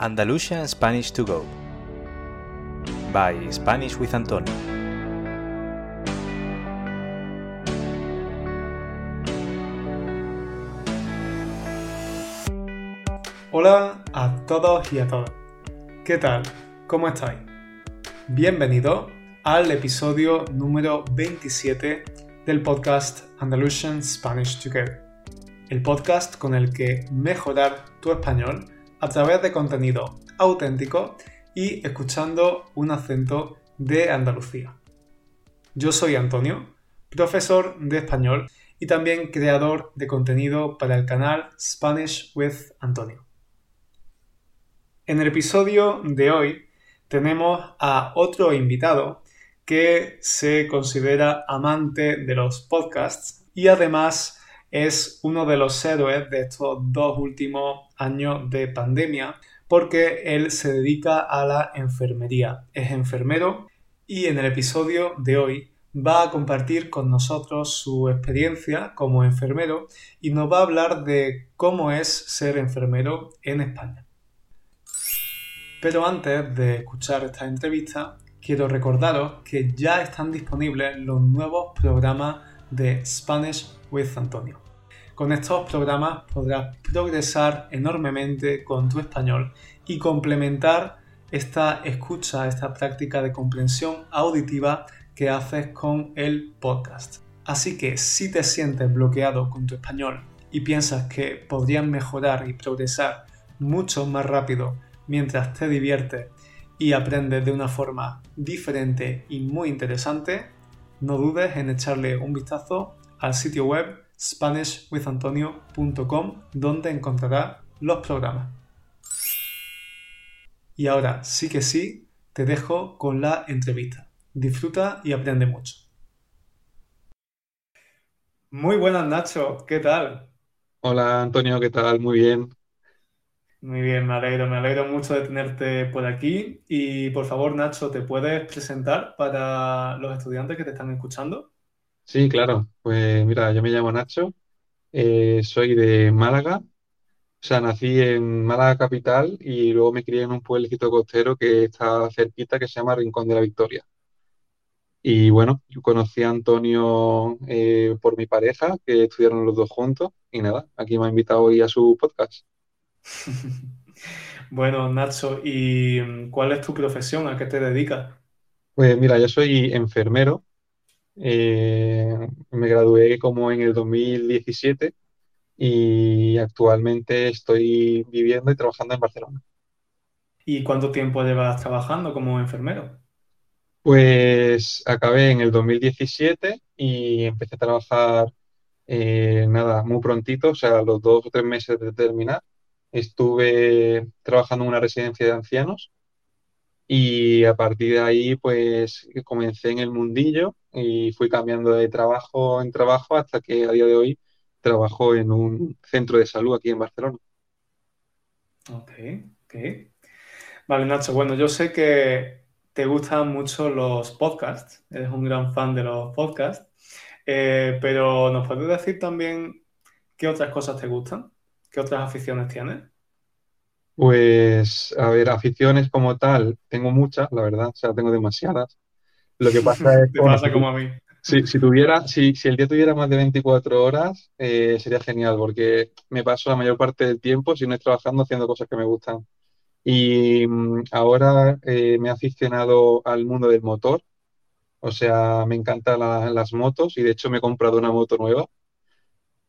Andalusian Spanish to Go by Spanish with Antonio. Hola a todos y a todas. ¿Qué tal? ¿Cómo estáis? Bienvenido al episodio número 27 del podcast Andalusian Spanish Together, el podcast con el que mejorar tu español a través de contenido auténtico y escuchando un acento de Andalucía. Yo soy Antonio, profesor de español y también creador de contenido para el canal Spanish with Antonio. En el episodio de hoy tenemos a otro invitado que se considera amante de los podcasts y además es uno de los héroes de estos dos últimos años de pandemia porque él se dedica a la enfermería, es enfermero y en el episodio de hoy va a compartir con nosotros su experiencia como enfermero y nos va a hablar de cómo es ser enfermero en España. Pero antes de escuchar esta entrevista, quiero recordaros que ya están disponibles los nuevos programas de Spanish with Antonio. Con estos programas podrás progresar enormemente con tu español y complementar esta escucha, esta práctica de comprensión auditiva que haces con el podcast. Así que si te sientes bloqueado con tu español y piensas que podrías mejorar y progresar mucho más rápido mientras te diviertes y aprendes de una forma diferente y muy interesante, no dudes en echarle un vistazo al sitio web SpanishWithAntonio.com donde encontrarás los programas. Y ahora sí que sí, te dejo con la entrevista. Disfruta y aprende mucho. Muy buenas Nacho, ¿qué tal? Hola Antonio, ¿qué tal? Muy bien. Muy bien, me alegro, me alegro mucho de tenerte por aquí. Y por favor, Nacho, ¿te puedes presentar para los estudiantes que te están escuchando? Sí, claro. Pues mira, yo me llamo Nacho, eh, soy de Málaga, o sea, nací en Málaga capital y luego me crié en un pueblecito costero que está cerquita, que se llama Rincón de la Victoria. Y bueno, yo conocí a Antonio eh, por mi pareja, que estudiaron los dos juntos, y nada, aquí me ha invitado hoy a su podcast. Bueno, Nacho, ¿y cuál es tu profesión? ¿A qué te dedicas? Pues mira, yo soy enfermero, eh, me gradué como en el 2017 y actualmente estoy viviendo y trabajando en Barcelona. ¿Y cuánto tiempo llevas trabajando como enfermero? Pues acabé en el 2017 y empecé a trabajar, eh, nada, muy prontito, o sea, los dos o tres meses de terminar. Estuve trabajando en una residencia de ancianos y a partir de ahí pues comencé en el mundillo y fui cambiando de trabajo en trabajo hasta que a día de hoy trabajo en un centro de salud aquí en Barcelona. Ok, ok. Vale, Nacho, bueno, yo sé que te gustan mucho los podcasts, eres un gran fan de los podcasts, eh, pero ¿nos puedes decir también qué otras cosas te gustan? ¿Qué otras aficiones tienes? Pues, a ver, aficiones como tal, tengo muchas, la verdad, o sea, tengo demasiadas. Lo que pasa es Te bueno, pasa como a mí. si, si tuviera, si, si el día tuviera más de 24 horas, eh, sería genial, porque me paso la mayor parte del tiempo, si no es trabajando, haciendo cosas que me gustan. Y mm, ahora eh, me he aficionado al mundo del motor, o sea, me encantan la- las motos y de hecho me he comprado una moto nueva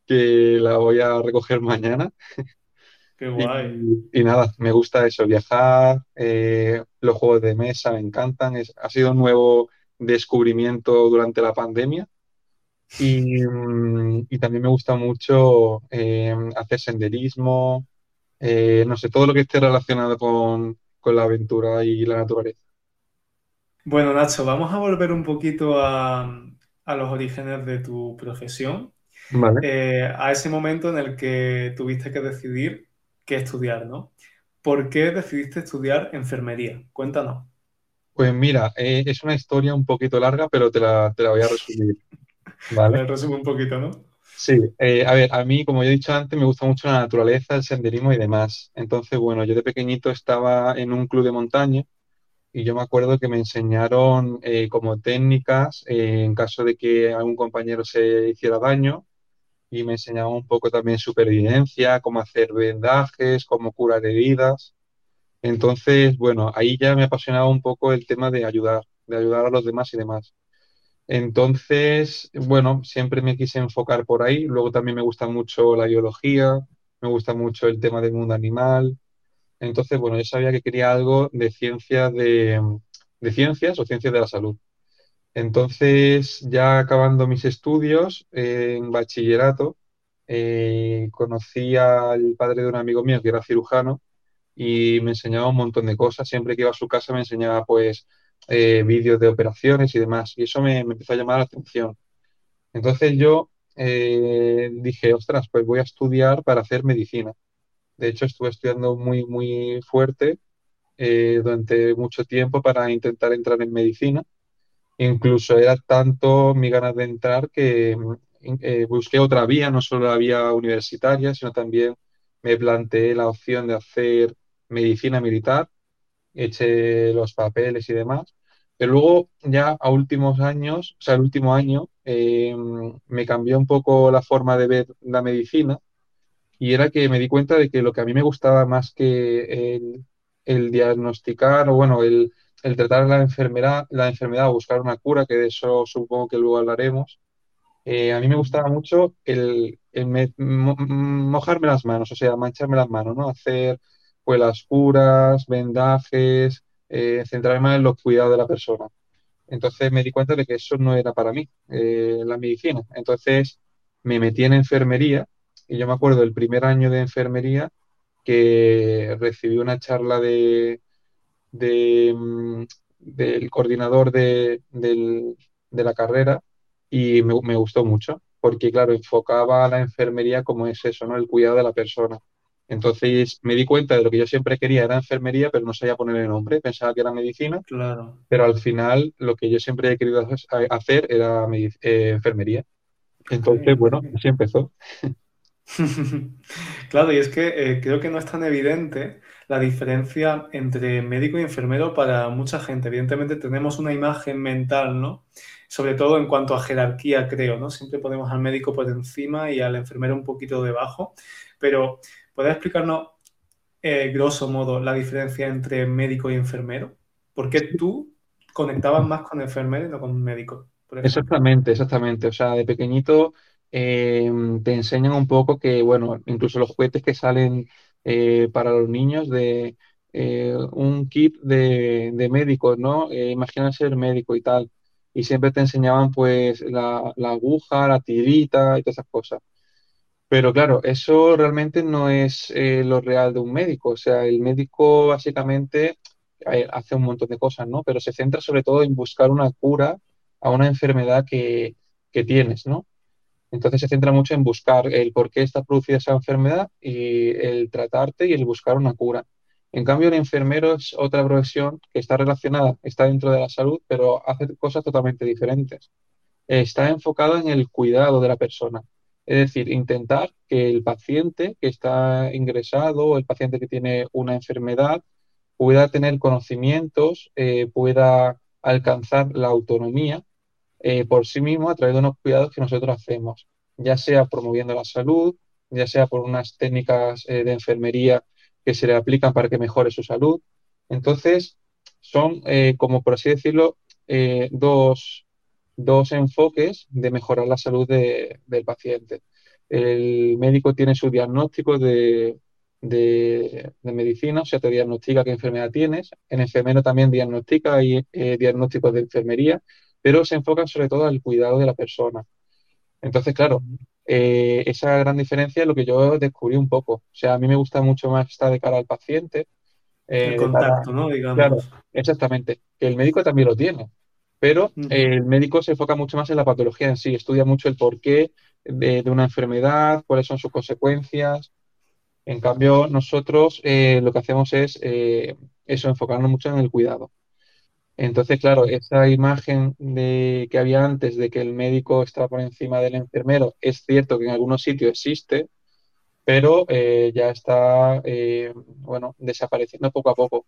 que la voy a recoger mañana. Qué guay. Y, y nada, me gusta eso, viajar, eh, los juegos de mesa me encantan, es- ha sido un nuevo descubrimiento durante la pandemia y, mm, y también me gusta mucho eh, hacer senderismo, eh, no sé, todo lo que esté relacionado con, con la aventura y la naturaleza. Bueno, Nacho, vamos a volver un poquito a, a los orígenes de tu profesión, Vale. eh, a ese momento en el que tuviste que decidir qué estudiar, ¿no? ¿Por qué decidiste estudiar enfermería? Cuéntanos. Pues mira, eh, es una historia un poquito larga, pero te la, te la voy a resumir, ¿vale? Me resume un poquito, ¿no? Sí, eh, a ver, a mí, como ya he dicho antes, me gusta mucho la naturaleza, el senderismo y demás. Entonces, bueno, yo de pequeñito estaba en un club de montaña y yo me acuerdo que me enseñaron eh, como técnicas en caso de que algún compañero se hiciera daño y me enseñaban un poco también supervivencia, cómo hacer vendajes, cómo curar heridas. Entonces, bueno, ahí ya me apasionaba un poco el tema de ayudar, de ayudar a los demás y demás. Entonces, bueno, siempre me quise enfocar por ahí. Luego también me gusta mucho la biología, me gusta mucho el tema del mundo animal. Entonces, bueno, yo sabía que quería algo de ciencias de, ciencias o ciencias de la salud. Entonces, ya acabando mis estudios eh, en bachillerato, eh, conocí al padre de un amigo mío que era cirujano y me enseñaba un montón de cosas. Siempre que iba a su casa me enseñaba pues eh, vídeos de operaciones y demás. Y eso me, me empezó a llamar la atención. Entonces yo dije, ostras, pues voy a estudiar para hacer medicina. De hecho, estuve estudiando muy, muy fuerte durante mucho tiempo para intentar entrar en medicina Incluso era tanto mi ganas de entrar que mm, eh, busqué otra vía, no solo la vía universitaria, sino también me planteé la opción de hacer medicina militar, eché los papeles y demás. Pero luego, ya a últimos años, o sea, el último año, eh, me cambió un poco la forma de ver la medicina y era que me di cuenta de que lo que a mí me gustaba más que el, diagnosticar o, bueno, el tratar la enfermedad, la enfermedad o buscar una cura, que de eso supongo que luego hablaremos, eh, a mí me gustaba mucho el, mojarme las manos, o sea, mancharme las manos, ¿no? Hacer las curas, vendajes, eh, centrarme en los cuidados de la persona. Entonces me di cuenta de que eso no era para mí, eh, la medicina. Entonces me metí en enfermería y yo me acuerdo del primer año de enfermería que recibí una charla de, de, mm, del coordinador de, la carrera y me, gustó mucho, porque claro, enfocaba a la enfermería como es eso, ¿no? El cuidado de la persona. Entonces me di cuenta de lo que yo siempre quería era enfermería, pero no sabía poner el nombre, pensaba que era medicina, claro. pero al final lo que yo siempre he querido hacer era eh, enfermería. Entonces, bueno, así empezó. claro, y es que eh, creo que no es tan evidente la diferencia entre médico y enfermero para mucha gente. Evidentemente tenemos una imagen mental, ¿no? Sobre todo en cuanto a jerarquía, creo, ¿no? Siempre ponemos al médico por encima y al enfermero un poquito debajo. Pero, ¿puedes explicarnos, eh, grosso modo, la diferencia entre médico y enfermero? ¿Por qué tú conectabas más con enfermero y no con médico? Exactamente, exactamente. O sea, de pequeñito eh, te enseñan un poco que, bueno, incluso los juguetes que salen eh, para los niños de eh, un kit de, de médicos, ¿no? Imagina ser médico y tal. Y siempre te enseñaban pues la, la aguja, la tirita y todas esas cosas. Pero claro, eso realmente no es lo real de un médico. O sea, el médico básicamente hace un montón de cosas, ¿no? Pero se centra sobre todo en buscar una cura a una enfermedad que, que tienes, ¿no? Entonces se centra mucho en buscar el por qué está producida esa enfermedad y el tratarte y el buscar una cura. En cambio, el enfermero es otra profesión que está relacionada, está dentro de la salud, pero hace cosas totalmente diferentes. Está enfocado en el cuidado de la persona. Es decir, intentar que el paciente que está ingresado o el paciente que tiene una enfermedad pueda tener conocimientos, eh, pueda alcanzar la autonomía eh, por sí mismo a través de unos cuidados que nosotros hacemos, ya sea promoviendo la salud, ya sea por unas técnicas eh, de enfermería que se le aplican para que mejore su salud. Entonces, son, como por así decirlo, dos, dos, enfoques de mejorar la salud del paciente. El médico tiene su diagnóstico de, de, medicina, o sea, te diagnostica qué enfermedad tienes. El enfermero también diagnostica y diagnósticos de enfermería pero se enfocan sobre todo al cuidado de la persona. Entonces, claro, eh, esa gran diferencia es lo que yo descubrí un poco. O sea, a mí me gusta mucho más estar de cara al paciente. Eh, el contacto, ¿no? Digamos. Claro, exactamente. El médico también lo tiene, pero el médico se enfoca mucho más en la patología en sí, estudia mucho el porqué de, de una enfermedad, cuáles son sus consecuencias. En cambio, nosotros eh, lo que hacemos es eso, enfocarnos mucho en el cuidado. Entonces, claro, esa imagen de, que había antes de que el médico estaba por encima del enfermero, es cierto que en algunos sitios existe, pero eh, ya está, eh, bueno, desapareciendo poco a poco.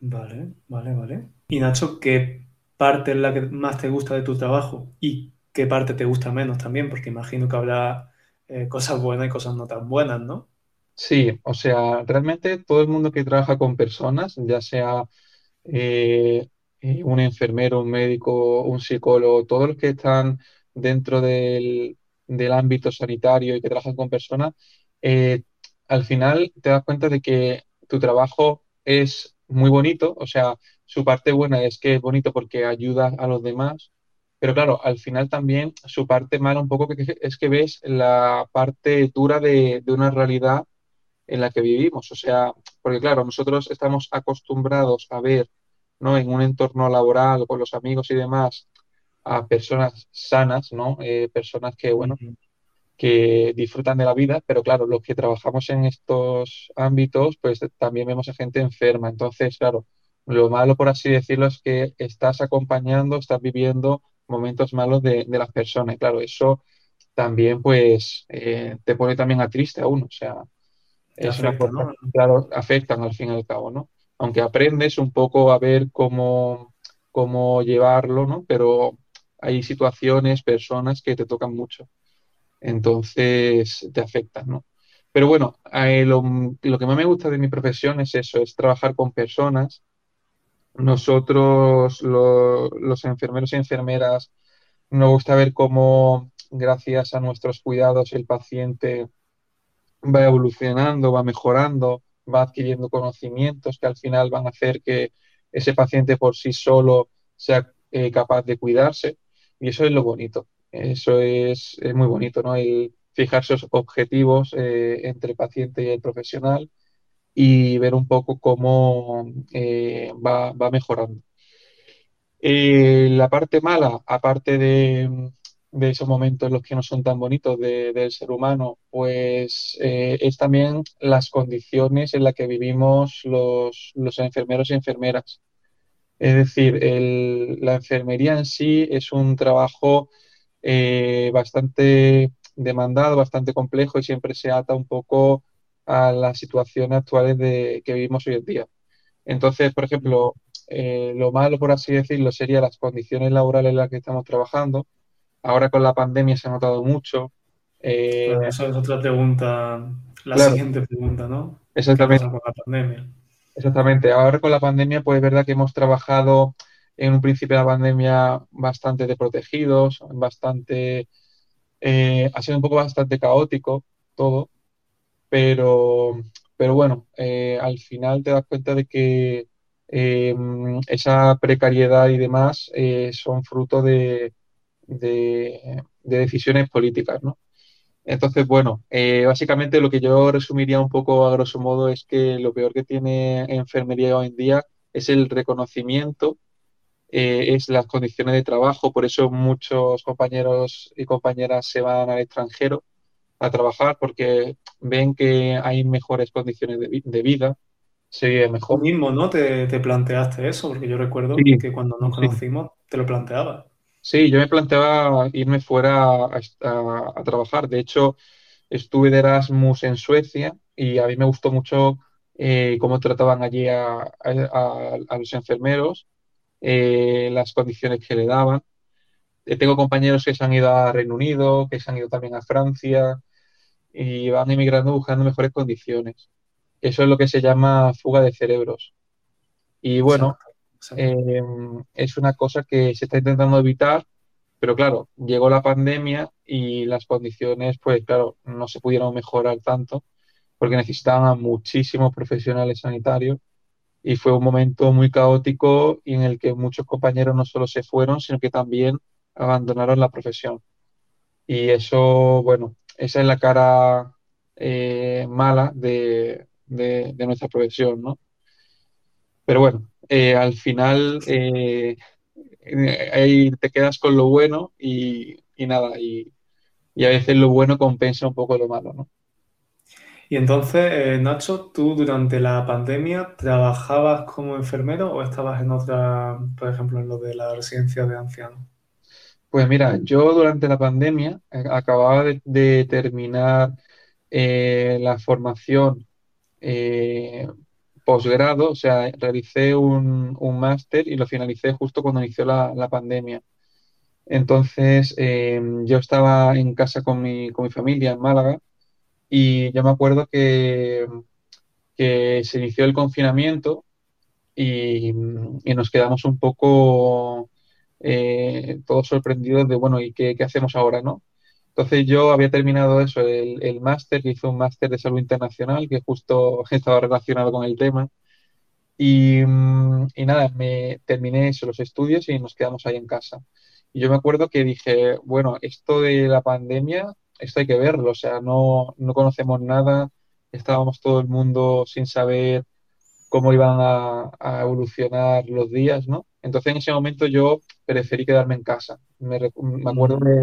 Vale, vale, vale. Y Nacho, ¿qué parte es la que más te gusta de tu trabajo? ¿Y qué parte te gusta menos también? Porque imagino que habrá eh, cosas buenas y cosas no tan buenas, ¿no? Sí, o sea, realmente todo el mundo que trabaja con personas, ya sea eh, eh, un enfermero, un médico, un psicólogo, todos los que están dentro del, del ámbito sanitario y que trabajan con personas, al final te das cuenta de que tu trabajo es muy bonito, o sea, su parte buena es que es bonito porque ayuda a los demás, pero claro, al final también su parte mala un poco que- es que ves la parte dura de, de una realidad en la que vivimos. O sea, porque claro, nosotros estamos acostumbrados a ver, ¿no? En un entorno laboral, con los amigos y demás, a personas sanas, ¿no? Eh, personas que, bueno, que disfrutan de la vida, pero claro, los que trabajamos en estos ámbitos, pues también vemos a gente enferma. Entonces, claro, lo malo, por así decirlo, es que estás acompañando, estás viviendo momentos malos de, de las personas. Y claro, eso también, pues, eh, te pone también a triste a uno. O sea, Te es una cosa, ¿no? claro, afectan al fin y al cabo, ¿no? Aunque aprendes un poco a ver cómo, cómo llevarlo, ¿no? Pero hay situaciones, personas que te tocan mucho, entonces te afectan, ¿no? Pero bueno, eh, lo, lo que más me gusta de mi profesión es eso, es trabajar con personas. Nosotros, lo- los enfermeros y enfermeras, nos gusta ver cómo, gracias a nuestros cuidados, el paciente va evolucionando, va mejorando, va adquiriendo conocimientos que al final van a hacer que ese paciente por sí solo sea eh, capaz de cuidarse. Y eso es lo bonito. Eso es, es muy bonito, ¿no? El fijarse objetivos eh, entre paciente y el profesional y ver un poco cómo eh, va, va mejorando. Eh, la parte mala, aparte de, de esos momentos en los que no son tan bonitos de- del ser humano, pues eh, es también las condiciones en las que vivimos los, los enfermeros y enfermeras. Es decir, la enfermería en sí es un trabajo bastante demandado, bastante complejo y siempre se ata un poco a las situaciones actuales de, que vivimos hoy en día. Entonces, por ejemplo, eh, lo malo, por así decirlo, sería las condiciones laborales en las que estamos trabajando. Ahora con la pandemia se ha notado mucho. Eh, eso es otra pregunta, la claro, siguiente pregunta, ¿no? ¿Qué ha exactamente, con la pandemia? exactamente. Ahora con la pandemia, pues es verdad que hemos trabajado en un principio de la pandemia bastante desprotegidos, bastante, eh, ha sido un poco bastante caótico todo, pero, pero bueno, eh, al final te das cuenta de que eh, esa precariedad y demás eh, son fruto de, de- de decisiones políticas, ¿no? Entonces, bueno, básicamente lo que yo resumiría un poco a grosso modo es que lo peor que tiene enfermería hoy en día es el reconocimiento, es las condiciones de trabajo, por eso muchos compañeros y compañeras se van al extranjero a trabajar porque ven que hay mejores condiciones de, de vida, se vive Tú mejor. mismo, ¿no? Te, te planteaste eso, porque yo recuerdo Sí, que cuando nos sí. conocimos te lo planteabas. Sí, yo me planteaba irme fuera a, a- a trabajar. De hecho, estuve de Erasmus en Suecia y a mí me gustó mucho eh, cómo trataban allí a, a- a- a los enfermeros, eh, las condiciones que le daban. Eh, tengo compañeros que se han ido a Reino Unido, que se han ido también a Francia y van emigrando buscando mejores condiciones. Eso es lo que se llama fuga de cerebros. Y bueno, Exacto, exacto. eh, es una cosa que se está intentando evitar, pero claro, llegó la pandemia y las condiciones, pues claro, no se pudieron mejorar tanto porque necesitaban a muchísimos profesionales sanitarios y fue un momento muy caótico y en el que muchos compañeros no solo se fueron, sino que también abandonaron la profesión. Y eso, bueno, esa es la cara eh, mala de, nuestra profesión, ¿no? Pero bueno, eh, al final eh, ahí te quedas con lo bueno y, nada, y, a veces lo bueno compensa un poco lo malo, ¿no? Y entonces, Nacho, ¿tú durante la pandemia trabajabas como enfermero o estabas en otra, por ejemplo, en lo de la residencia de ancianos? Pues mira, yo durante la pandemia eh, acababa de, terminar eh, la formación eh, posgrado, o sea, realicé un, un máster y lo finalicé justo cuando inició la, la pandemia. Entonces, eh, yo estaba en casa con mi, con mi familia en Málaga y yo me acuerdo que, que se inició el confinamiento y, y nos quedamos un poco eh, todos sorprendidos de, bueno, ¿y qué, qué hacemos ahora, no? Entonces yo había terminado eso, el, el máster, que hice un máster de salud internacional, que justo estaba relacionado con el tema. Y, mm, y nada, me terminé eso, los estudios y nos quedamos ahí en casa. Y yo me acuerdo que dije, bueno, esto de la pandemia, esto hay que verlo, o sea, no, no conocemos nada, estábamos todo el mundo sin saber cómo iban a, a evolucionar los días, ¿no? Entonces en ese momento yo preferí quedarme en casa. Me, acuerdo de,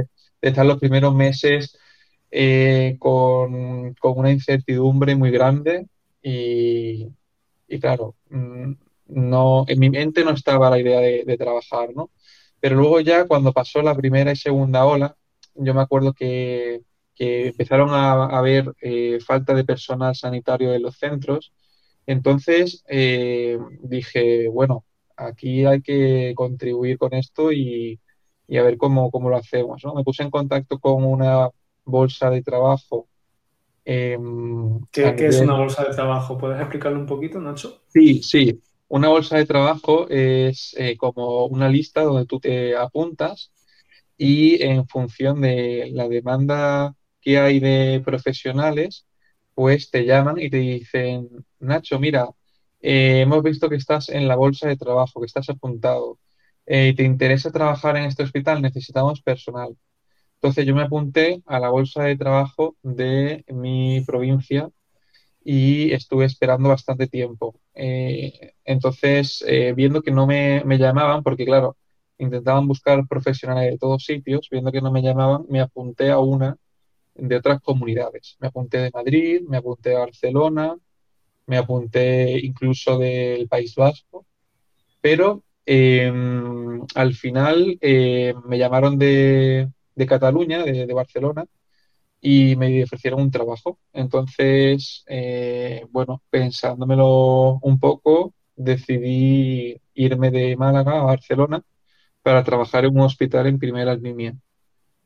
de estar los primeros meses eh, con, con una incertidumbre muy grande y, y claro, mm, no, en mi mente no estaba la idea de, de trabajar, ¿no? Pero luego ya cuando pasó la primera y segunda ola, yo me acuerdo que, que empezaron a, a haber eh, falta de personal sanitario en los centros. Entonces eh, dije, bueno, aquí hay que contribuir con esto y, y a ver cómo, cómo lo hacemos, ¿no? Me puse en contacto con una bolsa de trabajo eh, a ¿Qué, qué es una bolsa de trabajo? ¿Puedes explicarlo un poquito, Nacho? Sí, sí. Una bolsa de trabajo es eh, como una lista donde tú te apuntas y en función de la demanda que hay de profesionales, pues te llaman y te dicen, Nacho, mira, eh, hemos visto que estás en la bolsa de trabajo, que estás apuntado. Eh, ¿te interesa trabajar en este hospital? Necesitamos personal. Entonces yo me apunté a la bolsa de trabajo de mi provincia y estuve esperando bastante tiempo. Eh, entonces, eh, viendo que no me, me llamaban, porque claro, intentaban buscar profesionales de todos sitios, viendo que no me llamaban, me apunté a una de otras comunidades. Me apunté de Madrid, me apunté de Barcelona, me apunté incluso del País Vasco, pero eh, al final eh, me llamaron de, Cataluña, de, de Barcelona, y me ofrecieron un trabajo. Entonces, eh, bueno, pensándomelo un poco, decidí irme de Málaga a Barcelona para trabajar en un hospital en primera línea.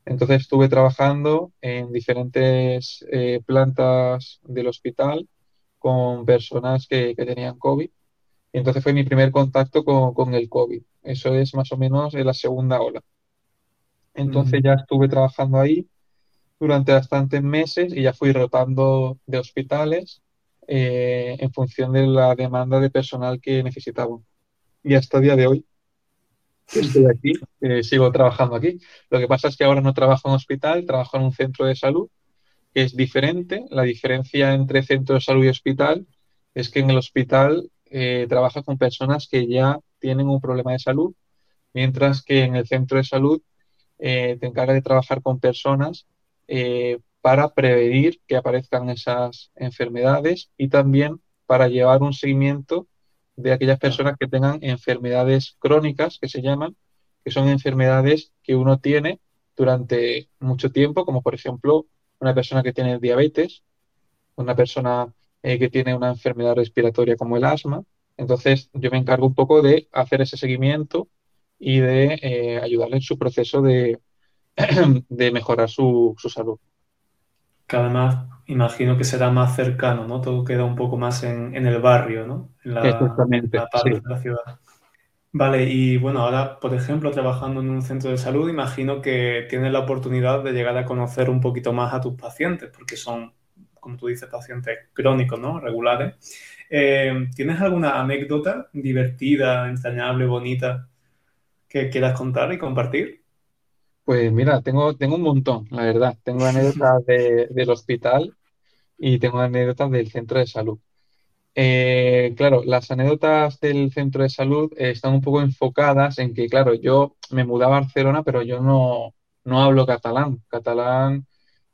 Entonces estuve trabajando en diferentes eh, plantas del hospital con personas que, que tenían COVID. Y entonces fue mi primer contacto con, con el COVID. Eso es más o menos en la segunda ola. Entonces Mm, ya estuve trabajando ahí durante bastantes meses y ya fui rotando de hospitales eh, en función de la demanda de personal que necesitaban. Y hasta el día de hoy estoy aquí, eh, sigo trabajando aquí. Lo que pasa es que ahora no trabajo en hospital, trabajo en un centro de salud, es diferente. La diferencia entre centro de salud y hospital es que en el hospital eh, trabajas con personas que ya tienen un problema de salud, mientras que en el centro de salud eh, te encarga de trabajar con personas eh, para prevenir que aparezcan esas enfermedades y también para llevar un seguimiento de aquellas personas que tengan enfermedades crónicas, que se llaman, que son enfermedades que uno tiene durante mucho tiempo, como por ejemplo una persona que tiene diabetes, una persona eh, que tiene una enfermedad respiratoria como el asma. Entonces, yo me encargo un poco de hacer ese seguimiento y de eh, ayudarle en su proceso de, de mejorar su, su salud. Que además imagino que será más cercano, ¿no? Todo queda un poco más en, en el barrio, ¿no? En la, en Exactamente, la parte de la ciudad. Vale, y bueno, ahora, por ejemplo, trabajando en un centro de salud, imagino que tienes la oportunidad de llegar a conocer un poquito más a tus pacientes, porque son, como tú dices, pacientes crónicos, ¿no? Regulares. Eh, ¿tienes alguna anécdota divertida, entrañable, bonita que quieras contar y compartir? Pues mira, tengo, tengo un montón, la verdad. Tengo anécdotas de- del hospital y tengo anécdotas del centro de salud. Eh, claro, las anécdotas del centro de salud están un poco enfocadas en que, claro, yo me mudé a Barcelona, pero yo no, no hablo catalán. Catalán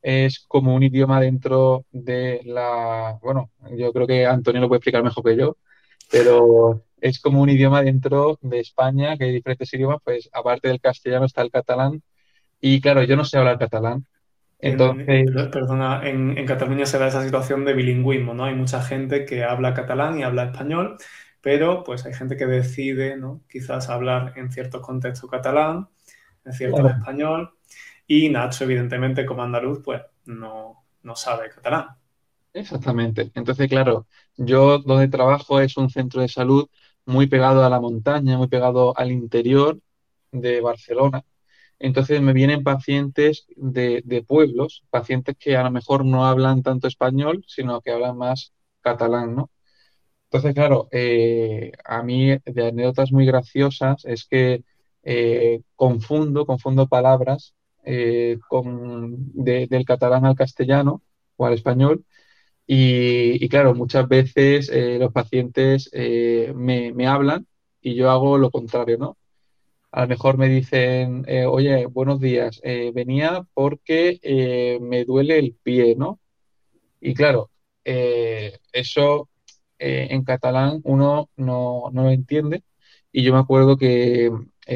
es como un idioma dentro de la, bueno, yo creo que Antonio lo puede explicar mejor que yo, pero es como un idioma dentro de España, que hay diferentes idiomas, pues aparte del castellano está el catalán, y claro, yo no sé hablar catalán, entonces... En, perdona, en, en Cataluña se da esa situación de bilingüismo, ¿no? Hay mucha gente que habla catalán y habla español, pero pues hay gente que decide, ¿no? Quizás hablar en ciertos contextos catalán, en ciertos Claro. español, y Nacho, evidentemente, como andaluz, pues no, no sabe catalán. Exactamente. Entonces, claro, yo donde trabajo es un centro de salud muy pegado a la montaña, muy pegado al interior de Barcelona. Entonces me vienen pacientes de, de pueblos, pacientes que a lo mejor no hablan tanto español, sino que hablan más catalán, ¿no? Entonces, claro, eh, a mí de anécdotas muy graciosas es que eh, confundo, confundo palabras eh, con, de- del catalán al castellano o al español y, y claro, muchas veces los pacientes me, me hablan y yo hago lo contrario, ¿no? A lo mejor me dicen, eh, oye, buenos días, eh, venía porque eh, me duele el pie, ¿no? Y claro, eso en catalán uno no, no lo entiende. Y yo me acuerdo que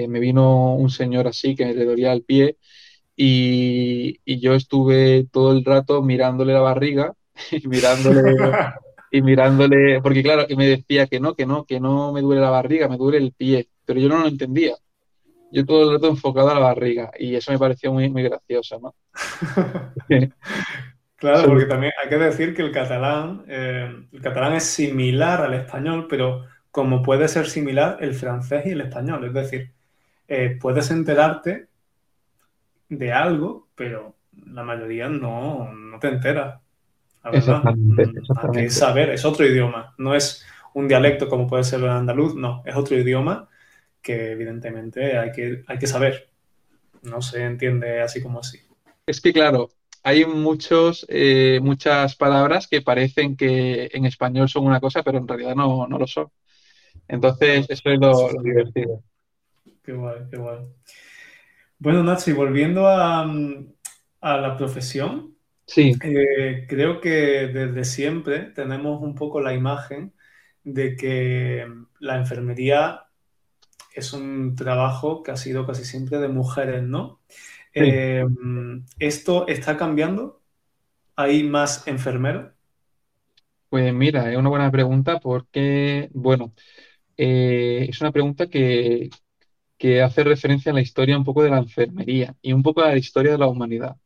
me vino un señor así que le dolía el pie y, y yo estuve todo el rato mirándole la barriga y mirándole y mirándole, porque claro, que me decía que no, que no, que no me duele la barriga, me duele el pie, pero yo no lo entendía. Yo todo el rato enfocado a la barriga y eso me pareció muy, muy gracioso, ¿no? Claro, porque también hay que decir que el catalán, eh, el catalán es similar al español, pero como puede ser similar el francés y el español. Es decir, eh, puedes enterarte de algo, pero la mayoría no, no te enteras, la verdad. Exactamente, Mm, Hay que saber, es otro idioma, no es un dialecto como puede ser el andaluz, no, es otro idioma que evidentemente hay que, hay que saber. No se entiende así como así. Es que claro, hay muchos, eh, muchas palabras que parecen que en español son una cosa, pero en realidad no, no lo son. Entonces, eso es lo, lo divertido. Qué guay, qué guay. Bueno, Nacho, y volviendo a, a la profesión, Sí, eh, creo que desde siempre tenemos un poco la imagen de que la enfermería es un trabajo que ha sido casi siempre de mujeres, ¿no? sí. Eh, ¿esto está cambiando? ¿Hay más enfermeros? Pues mira, es una buena pregunta porque, bueno, eh, es una pregunta que, que hace referencia a la historia un poco de la enfermería y un poco a la historia de la humanidad.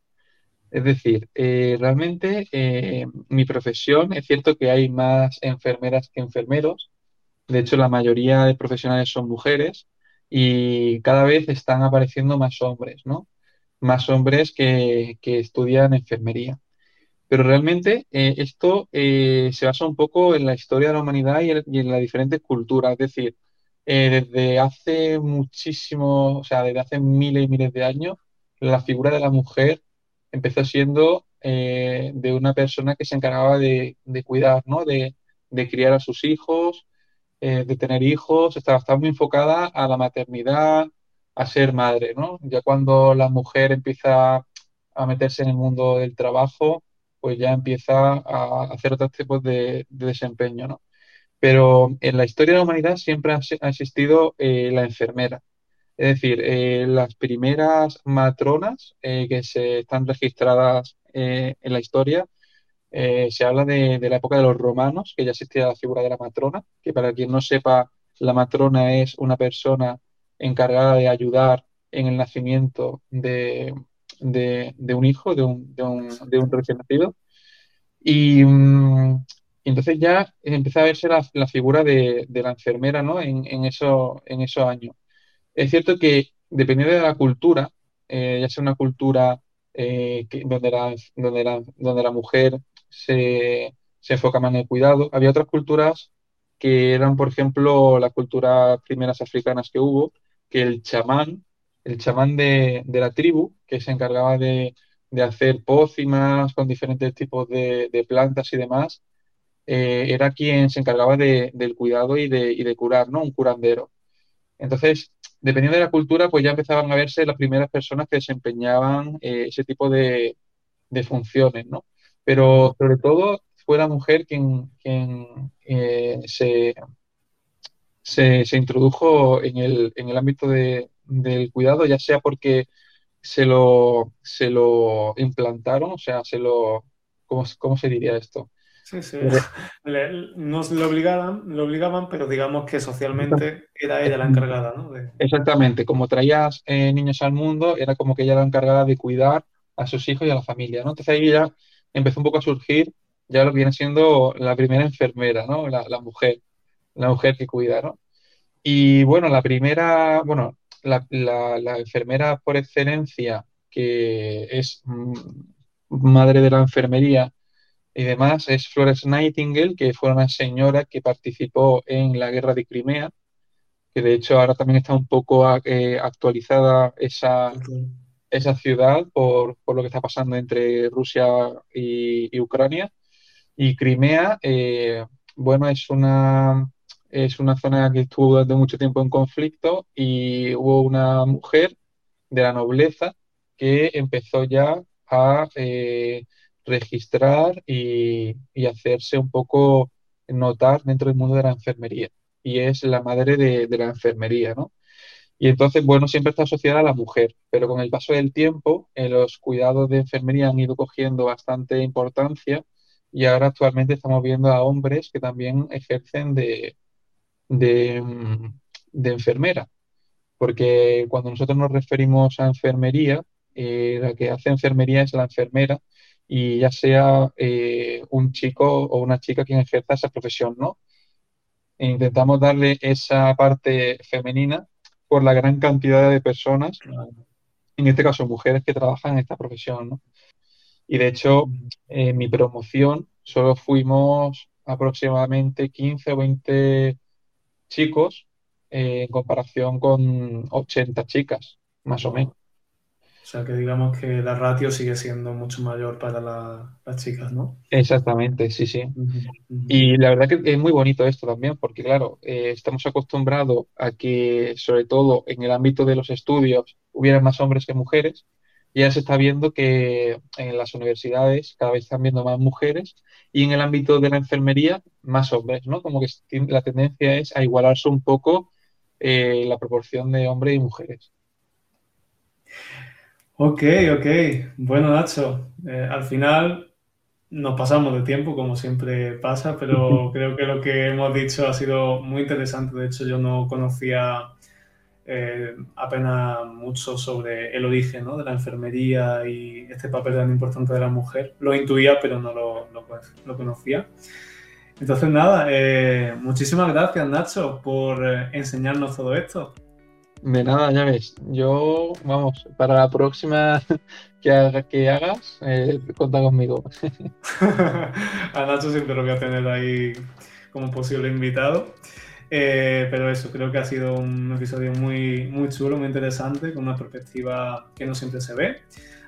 Es decir, eh, realmente eh, mi profesión, es cierto que hay más enfermeras que enfermeros, de hecho la mayoría de profesionales son mujeres y cada vez están apareciendo más hombres, ¿no? Más hombres que, que estudian enfermería. Pero realmente eh, esto eh, se basa un poco en la historia de la humanidad y en, las diferentes culturas. Es decir, eh, desde hace muchísimo, o sea, desde hace miles y miles de años, la figura de la mujer empezó siendo de una persona que se encargaba de, de cuidar, ¿no? De, de criar a sus hijos, eh, de tener hijos, estaba, estaba muy enfocada a la maternidad, a ser madre, ¿no? Ya cuando la mujer empieza a meterse en el mundo del trabajo pues ya empieza a hacer otros tipos de, de desempeño, ¿no? Pero en la historia de la humanidad siempre ha, existido eh, la enfermera. Es decir, eh, las primeras matronas eh, que se están registradas en la historia, eh, se habla de, la época de los romanos, que ya existía la figura de la matrona, que para quien no sepa, la matrona es una persona encargada de ayudar en el nacimiento de, un hijo, de un, recién nacido. Y, mm, entonces ya empieza a verse la, figura de, la enfermera, ¿no? En, eso, en esos años. Es cierto que dependiendo de la cultura, eh, ya sea una cultura eh, donde la, donde la mujer se, se enfoca más en el cuidado, había otras culturas que eran, por ejemplo, las culturas primeras africanas que hubo, que el chamán, el chamán de, de la tribu, que se encargaba de, de hacer pócimas con diferentes tipos de, de plantas y demás, eh, era quien se encargaba de- del cuidado y de, y de curar, ¿no? Un curandero. Entonces, dependiendo de la cultura, pues ya empezaban a verse las primeras personas que desempeñaban eh, ese tipo de, funciones, ¿no? Pero sobre todo fue la mujer quien, quien eh, se, se, introdujo en el, en el ámbito de, del cuidado, ya sea porque se lo, se lo implantaron, o sea, se lo, ¿cómo, cómo se diría esto? Sí, sí. no lo obligaban, lo obligaban, pero digamos que socialmente era ella la encargada, ¿no? Exactamente, como traías eh, niños al mundo, era como que ella era la encargada de cuidar a sus hijos y a la familia, ¿no? Entonces ahí ya empezó un poco a surgir ya lo que viene siendo la primera enfermera, ¿no? La, mujer, la mujer que cuida, ¿no? Y bueno, la primera, bueno, la, la, enfermera por excelencia, que es mm, madre de la enfermería y demás, es Florence Nightingale, que fue una señora que participó en la guerra de Crimea, que de hecho ahora también está un poco eh, actualizada esa, esa ciudad por, por, lo que está pasando entre Rusia y, Ucrania. Y Crimea, eh, bueno, es una, es una zona que estuvo durante mucho tiempo en conflicto y hubo una mujer de la nobleza que empezó ya a eh, registrar y, hacerse un poco notar dentro del mundo de la enfermería. Y es la madre de, de la enfermería, ¿no? Y entonces, bueno, siempre está asociada a la mujer, pero con el paso del tiempo, eh, los cuidados de enfermería han ido cogiendo bastante importancia y ahora actualmente estamos viendo a hombres que también ejercen de, de, enfermera. Porque cuando nosotros nos referimos a enfermería, eh, la que hace enfermería es la enfermera y ya sea eh, un chico o una chica quien ejerza esa profesión, ¿no? E intentamos darle esa parte femenina por la gran cantidad de personas, en este caso mujeres que trabajan en esta profesión. ¿no? Y de hecho, en mi promoción solo fuimos aproximadamente 15 o 20 chicos eh, en comparación con 80 chicas, más o menos. O sea que digamos que la ratio sigue siendo mucho mayor para las chicas, ¿no? Exactamente, sí, sí. Y la verdad que es muy bonito esto también, porque claro, eh, estamos acostumbrados a que, sobre todo en el ámbito de los estudios, hubiera más hombres que mujeres. Y ya se está viendo que en las universidades cada vez están viendo más mujeres y en el ámbito de la enfermería más hombres, ¿no? Como que la tendencia es a igualarse un poco eh, la proporción de hombres y mujeres. Ok, ok. Bueno, Nacho, eh, al final nos pasamos de tiempo, como siempre pasa, pero creo que lo que hemos dicho ha sido muy interesante. De hecho, yo no conocía eh, apenas mucho sobre el origen de la enfermería y este papel tan importante de la mujer. Lo intuía, pero no lo, lo, conocía. Entonces, nada, eh, muchísimas gracias, Nacho, por enseñarnos todo esto. De nada, ya ves. Yo, vamos, para la próxima que, que hagas, eh, cuenta conmigo. a Nacho siempre lo voy a tener ahí como posible invitado. Eh, pero eso, creo que ha sido un episodio muy, muy chulo, muy interesante, con una perspectiva que no siempre se ve.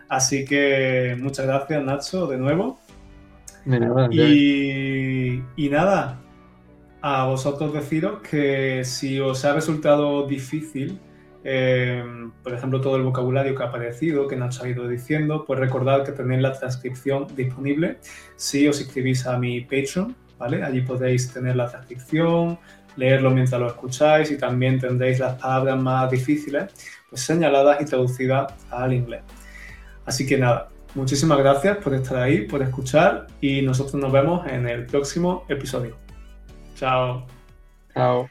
Así que muchas gracias, Nacho, de nuevo. De nada, y, y nada, a vosotros deciros que si os ha resultado difícil, eh, por ejemplo, todo el vocabulario que ha aparecido, que nos ha ido diciendo, pues recordad que tenéis la transcripción disponible si os inscribís a mi Patreon, ¿vale? Allí podéis tener la transcripción, leerlo mientras lo escucháis y también tendréis las palabras más difíciles pues señaladas y traducidas al inglés. Así que nada, muchísimas gracias por estar ahí, por escuchar y nosotros nos vemos en el próximo episodio. Ciao. Ciao.